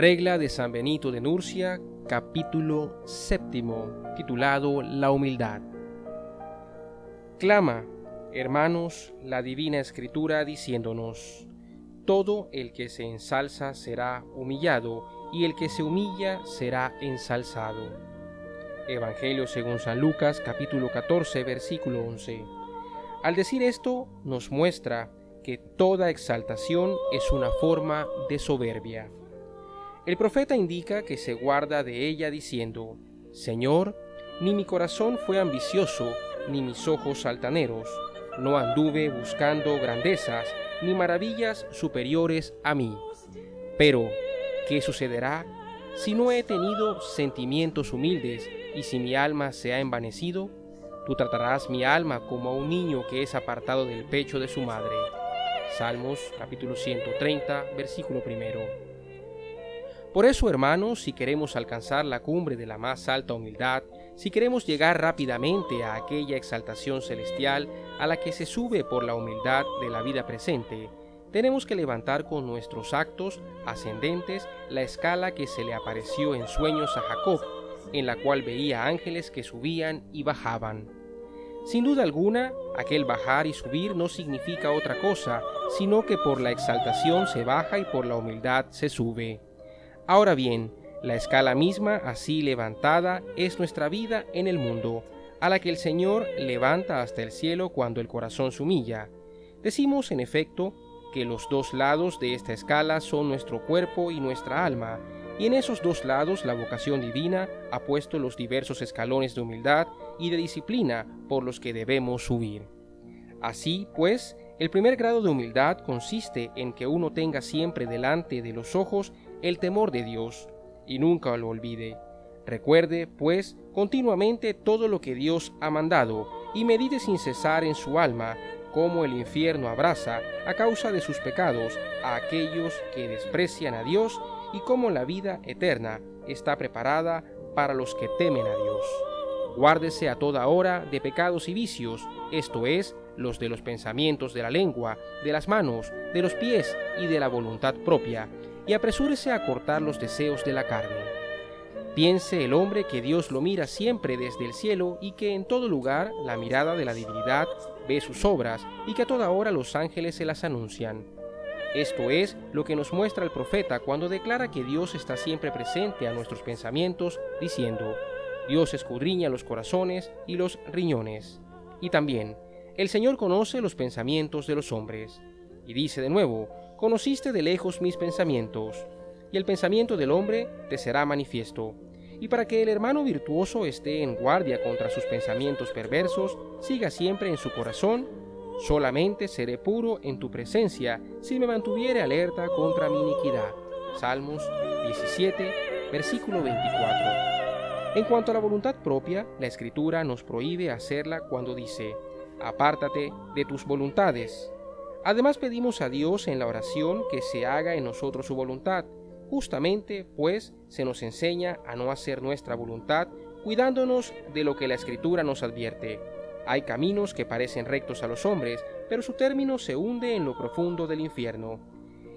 Regla de San Benito de Nurcia, capítulo séptimo, titulado La humildad. Clama, hermanos, la divina escritura diciéndonos, Todo el que se ensalza será humillado, y el que se humilla será ensalzado. Evangelio según San Lucas, capítulo 14, versículo 11. Al decir esto, nos muestra que toda exaltación es una forma de soberbia. El profeta indica que se guarda de ella diciendo, Señor, ni mi corazón fue ambicioso, ni mis ojos altaneros, no anduve buscando grandezas, ni maravillas superiores a mí. Pero, ¿qué sucederá si no he tenido sentimientos humildes y si mi alma se ha envanecido? Tú tratarás mi alma como a un niño que es apartado del pecho de su madre. Salmos capítulo 130, versículo primero. Por eso, hermanos, si queremos alcanzar la cumbre de la más alta humildad, si queremos llegar rápidamente a aquella exaltación celestial a la que se sube por la humildad de la vida presente, tenemos que levantar con nuestros actos ascendentes la escala que se le apareció en sueños a Jacob, en la cual veía ángeles que subían y bajaban. Sin duda alguna, aquel bajar y subir no significa otra cosa, sino que por la exaltación se baja y por la humildad se sube. Ahora bien, la escala misma, así levantada, es nuestra vida en el mundo, a la que el Señor levanta hasta el cielo cuando el corazón se humilla. Decimos, en efecto, que los dos lados de esta escala son nuestro cuerpo y nuestra alma, y en esos dos lados la vocación divina ha puesto los diversos escalones de humildad y de disciplina por los que debemos subir. Así, pues, el primer grado de humildad consiste en que uno tenga siempre delante de los ojos el temor de Dios, y nunca lo olvide. Recuerde, pues, continuamente todo lo que Dios ha mandado, y medite sin cesar en su alma cómo el infierno abraza, a causa de sus pecados, a aquellos que desprecian a Dios, y cómo la vida eterna está preparada para los que temen a Dios. Guárdese a toda hora de pecados y vicios, esto es, los de los pensamientos de la lengua, de las manos, de los pies y de la voluntad propia, y apresúrese a cortar los deseos de la carne. Piense el hombre que Dios lo mira siempre desde el cielo y que en todo lugar la mirada de la divinidad ve sus obras y que a toda hora los ángeles se las anuncian. Esto es lo que nos muestra el profeta cuando declara que Dios está siempre presente a nuestros pensamientos, diciendo, Dios escudriña los corazones y los riñones. Y también, el Señor conoce los pensamientos de los hombres. Y dice de nuevo, conociste de lejos mis pensamientos, y el pensamiento del hombre te será manifiesto. Y para que el hermano virtuoso esté en guardia contra sus pensamientos perversos, siga siempre en su corazón, solamente seré puro en tu presencia si me mantuviere alerta contra mi iniquidad. Salmos 17, versículo 24. En cuanto a la voluntad propia, la escritura nos prohíbe hacerla cuando dice, apártate de tus voluntades, Además pedimos a Dios en la oración que se haga en nosotros su voluntad. Justamente, pues, se nos enseña a no hacer nuestra voluntad, cuidándonos de lo que la Escritura nos advierte. Hay caminos que parecen rectos a los hombres, pero su término se hunde en lo profundo del infierno.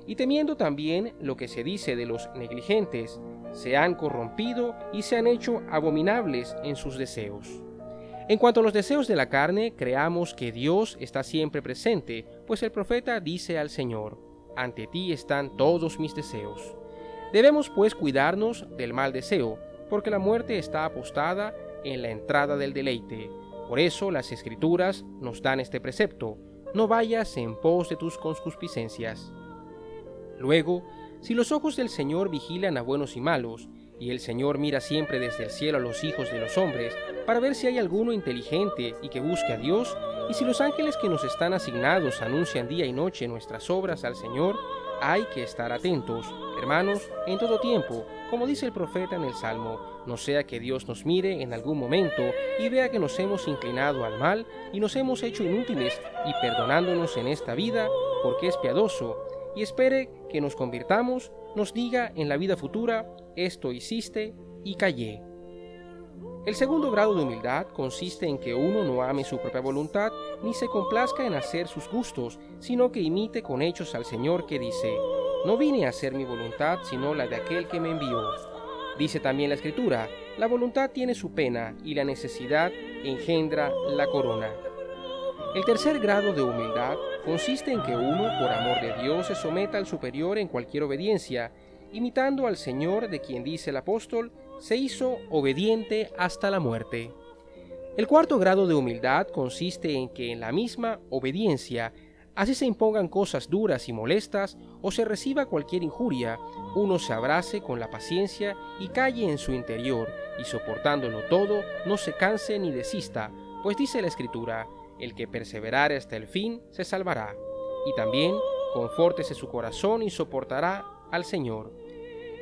Y temiendo también lo que se dice de los negligentes, se han corrompido y se han hecho abominables en sus deseos. En cuanto a los deseos de la carne, creamos que Dios está siempre presente, pues el profeta dice al Señor, ante ti están todos mis deseos. Debemos pues cuidarnos del mal deseo, porque la muerte está apostada en la entrada del deleite. Por eso las escrituras nos dan este precepto, no vayas en pos de tus concupiscencias. Luego, si los ojos del Señor vigilan a buenos y malos, y el Señor mira siempre desde el cielo a los hijos de los hombres para ver si hay alguno inteligente y que busque a Dios, y si los ángeles que nos están asignados anuncian día y noche nuestras obras al Señor, hay que estar atentos, hermanos, en todo tiempo, como dice el profeta en el Salmo, no sea que Dios nos mire en algún momento y vea que nos hemos inclinado al mal y nos hemos hecho inútiles y perdonándonos en esta vida, porque es piadoso, y espere que nos convirtamos, nos diga en la vida futura, esto hiciste y callé. El segundo grado de humildad consiste en que uno no ame su propia voluntad ni se complazca en hacer sus gustos, sino que imite con hechos al Señor que dice, No vine a hacer mi voluntad, sino la de aquel que me envió. Dice también la Escritura, la voluntad tiene su pena y la necesidad engendra la corona. El tercer grado de humildad consiste en que uno, por amor de Dios, se someta al superior en cualquier obediencia, imitando al Señor de quien dice el apóstol, se hizo obediente hasta la muerte. El cuarto grado de humildad consiste en que en la misma obediencia, así se impongan cosas duras y molestas o se reciba cualquier injuria, uno se abrace con la paciencia y calle en su interior, y soportándolo todo, no se canse ni desista, pues dice la Escritura, el que perseverare hasta el fin se salvará. Y también, confórtese su corazón y soportará al Señor.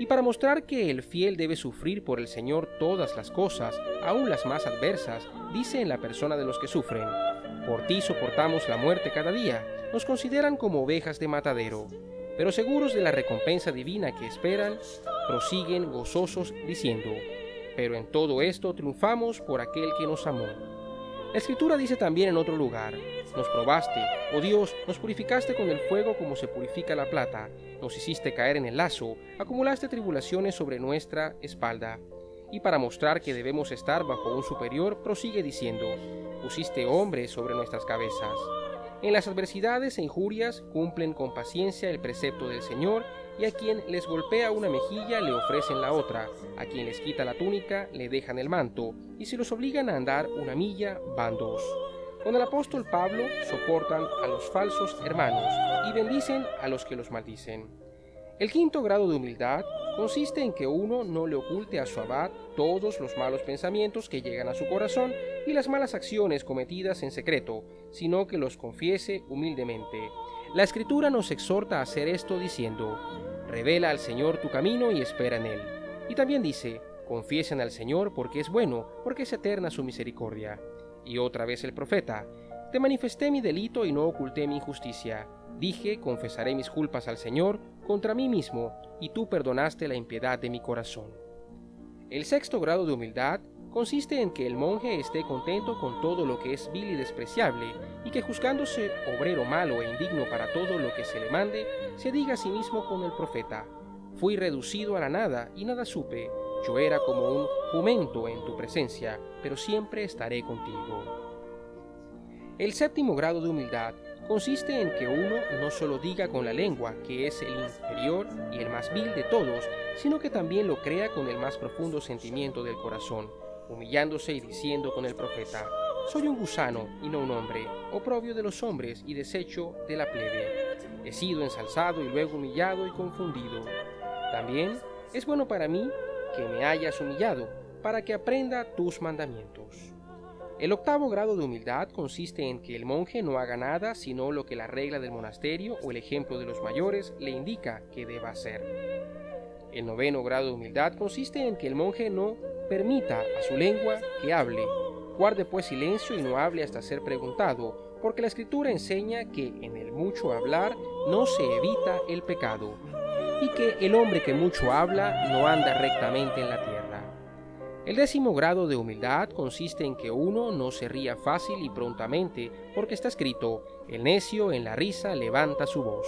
Y para mostrar que el fiel debe sufrir por el Señor todas las cosas, aun las más adversas, dice en la persona de los que sufren, por ti soportamos la muerte cada día, nos consideran como ovejas de matadero, pero seguros de la recompensa divina que esperan, prosiguen gozosos diciendo, pero en todo esto triunfamos por aquel que nos amó. La escritura dice también en otro lugar, nos probaste, oh Dios, nos purificaste con el fuego como se purifica la plata, nos hiciste caer en el lazo, acumulaste tribulaciones sobre nuestra espalda. Y para mostrar que debemos estar bajo un superior, prosigue diciendo, pusiste hombres sobre nuestras cabezas. En las adversidades e injurias cumplen con paciencia el precepto del Señor, y a quien les golpea una mejilla le ofrecen la otra, a quien les quita la túnica le dejan el manto, y si los obligan a andar una milla van dos. Con el apóstol Pablo soportan a los falsos hermanos y bendicen a los que los maldicen. El quinto grado de humildad consiste en que uno no le oculte a su abad todos los malos pensamientos que llegan a su corazón y las malas acciones cometidas en secreto, sino que los confiese humildemente. La escritura nos exhorta a hacer esto diciendo, revela al Señor tu camino y espera en él. Y también dice, confiesen al Señor porque es bueno, porque es eterna su misericordia. Y otra vez el profeta, te manifesté mi delito y no oculté mi injusticia. Dije, confesaré mis culpas al Señor contra mí mismo, y tú perdonaste la impiedad de mi corazón. El sexto grado de humildad consiste en que el monje esté contento con todo lo que es vil y despreciable, y que juzgándose obrero malo e indigno para todo lo que se le mande, se diga a sí mismo con el profeta, fui reducido a la nada y nada supe, yo era como un jumento en tu presencia, pero siempre estaré contigo. El séptimo grado de humildad consiste en que uno no solo diga con la lengua que es el inferior y el más vil de todos, sino que también lo crea con el más profundo sentimiento del corazón, humillándose y diciendo con el profeta, soy un gusano y no un hombre, oprobio de los hombres y desecho de la plebe. He sido ensalzado y luego humillado y confundido. También es bueno para mí que me hayas humillado, para que aprenda tus mandamientos. El octavo grado de humildad consiste en que el monje no haga nada sino lo que la regla del monasterio o el ejemplo de los mayores le indica que deba hacer. El noveno grado de humildad consiste en que el monje no permita a su lengua que hable, guarde pues silencio y no hable hasta ser preguntado, porque la escritura enseña que en el mucho hablar no se evita el pecado y que el hombre que mucho habla no anda rectamente en la tierra. El décimo grado de humildad consiste en que uno no se ría fácil y prontamente, porque está escrito, el necio en la risa levanta su voz.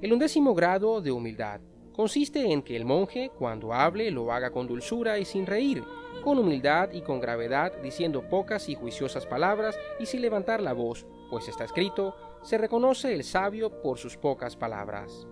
El undécimo grado de humildad consiste en que el monje, cuando hable, lo haga con dulzura y sin reír, con humildad y con gravedad, diciendo pocas y juiciosas palabras y sin levantar la voz, pues está escrito, se reconoce el sabio por sus pocas palabras.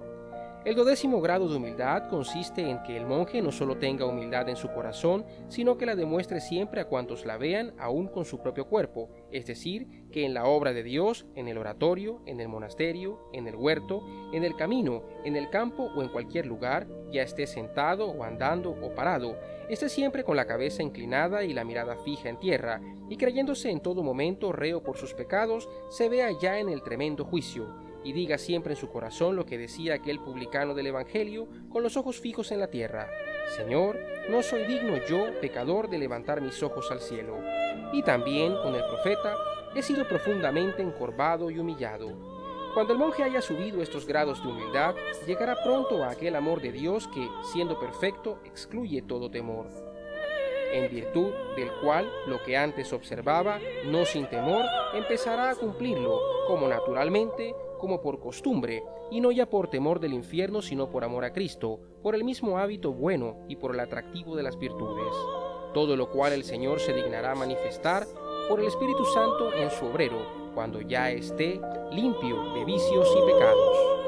El dodécimo grado de humildad consiste en que el monje no solo tenga humildad en su corazón, sino que la demuestre siempre a cuantos la vean, aún con su propio cuerpo, es decir, que en la obra de Dios, en el oratorio, en el monasterio, en el huerto, en el camino, en el campo o en cualquier lugar, ya esté sentado o andando o parado, esté siempre con la cabeza inclinada y la mirada fija en tierra, y creyéndose en todo momento reo por sus pecados, se vea ya en el tremendo juicio y diga siempre en su corazón lo que decía aquel publicano del Evangelio con los ojos fijos en la tierra. Señor, no soy digno yo, pecador, de levantar mis ojos al cielo. Y también, con el profeta, he sido profundamente encorvado y humillado. Cuando el monje haya subido estos grados de humildad, llegará pronto a aquel amor de Dios que, siendo perfecto, excluye todo temor en virtud del cual lo que antes observaba, no sin temor, empezará a cumplirlo, como naturalmente como por costumbre, y no ya por temor del infierno, sino por amor a Cristo, por el mismo hábito bueno y por el atractivo de las virtudes. Todo lo cual el Señor se dignará manifestar por el Espíritu Santo en su obrero, cuando ya esté limpio de vicios y pecados.